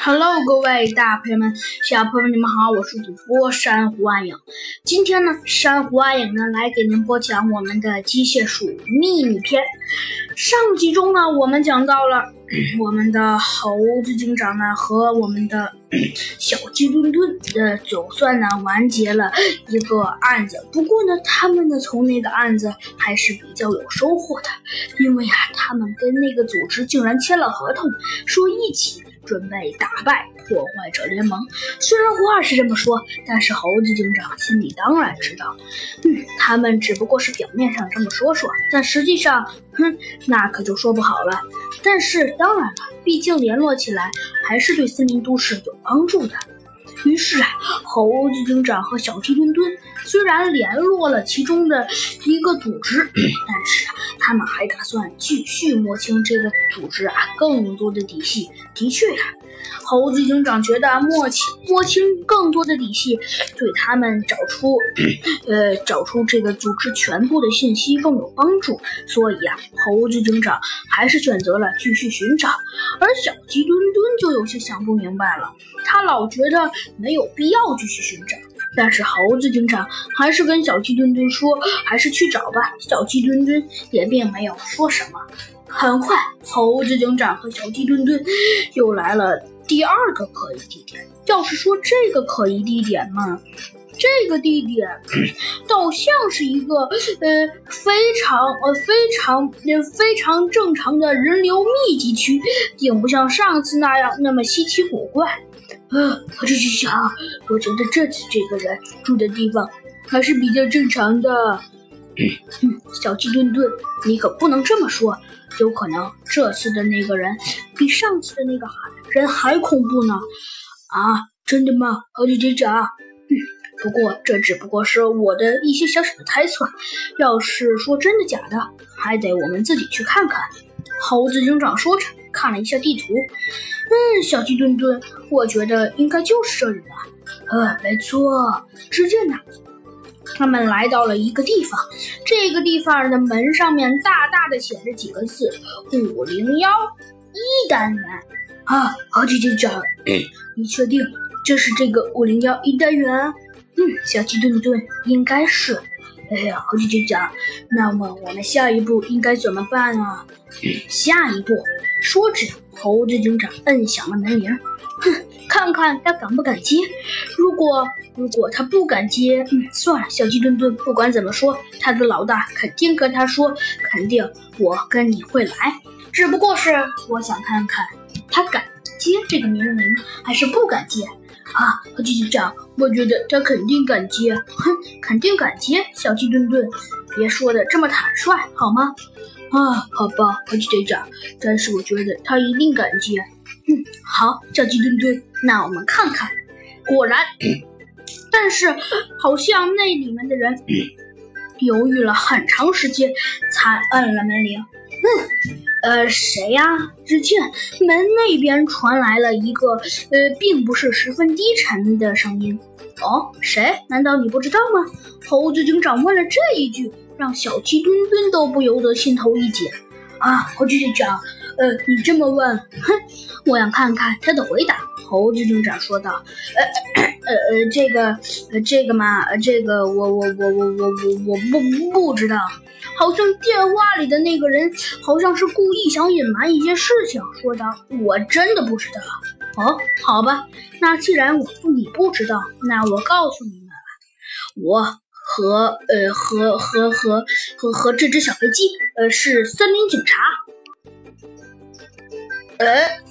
Hello，各位大朋友们、小朋友们，你们好，我是主播珊瑚暗影。今天呢，珊瑚暗影呢来给您播讲我们的机械鼠秘密篇。上集中呢，我们讲到了 我们的猴子警长呢和我们的小鸡墩墩，呃，总算呢完结了一个案子。不过呢，他们呢从那个案子还是比较有收获的，因为啊，他们跟那个组织竟然签了合同，说一起。准备打败破坏者联盟。虽然话是这么说，但是猴子警长心里当然知道，嗯，他们只不过是表面上这么说说，但实际上，哼，那可就说不好了。但是当然了，毕竟联络起来还是对森林都市有帮助的。于是啊，猴子警长和小鸡墩墩虽然联络了其中的一个组织，但是啊他们还打算继续摸清这个组织啊更多的底细。的确呀，猴子警长觉得摸清摸清更多的底细，对他们找出 呃找出这个组织全部的信息更有帮助。所以啊，猴子警长还是选择了继续寻找。而小鸡墩墩就有些想不明白了，他老觉得。没有必要继续寻找，但是猴子警长还是跟小鸡墩墩说：“还是去找吧。”小鸡墩墩也并没有说什么。很快，猴子警长和小鸡墩墩又来了第二个可疑地点。要是说这个可疑地点嘛，这个地点倒像是一个呃非常呃非常呃非常正常的人流密集区，并不像上次那样那么稀奇古怪。啊，我这是想，我觉得这次这个人住的地方还是比较正常的。小鸡墩墩，你可不能这么说，有可能这次的那个人比上次的那个人还恐怖呢。啊，真的吗，猴子警长？嗯，不过这只不过是我的一些小小的猜测，要是说真的假的，还得我们自己去看看。猴子警长说着，看了一下地图。嗯，小鸡墩墩，我觉得应该就是这里了。呃，没错。是这呢，他们来到了一个地方，这个地方的门上面大大的写着几个字：“五零幺一单元。”啊，猴子警长，你确定这是这个五零幺一单元？嗯，小鸡墩墩，应该是。哎呀，猴子警长，那么我们下一步应该怎么办啊？下一步，说着，猴子警长摁响了门铃。哼，看看他敢不敢接。如果如果他不敢接，嗯，算了，小鸡墩墩，不管怎么说，他的老大肯定跟他说，肯定我跟你会来。只不过是我想看看他敢接这个门铃，还是不敢接。啊，猴子警长，我觉得他肯定敢接，哼，肯定敢接。小鸡墩墩，别说的这么坦率好吗？啊，好吧，猴子警长，但是我觉得他一定敢接。嗯，好，小鸡墩墩，那我们看看。果然，但是好像那里面的人 犹豫了很长时间，才摁了门铃。嗯。呃，谁呀？只见门那边传来了一个呃，并不是十分低沉的声音。哦，谁？难道你不知道吗？猴子警长问了这一句，让小鸡墩墩都不由得心头一紧。啊，猴子警长，呃，你这么问，哼，我想看看他的回答。猴子警长说道。呃呃呃，这个，呃，这个嘛，这个，我我我我我我我不不知道。好像电话里的那个人，好像是故意想隐瞒一些事情，说道：“我真的不知道。”哦，好吧，那既然我你不知道，那我告诉你们吧，我和呃和和和和和这只小飞机，呃是森林警察。呃。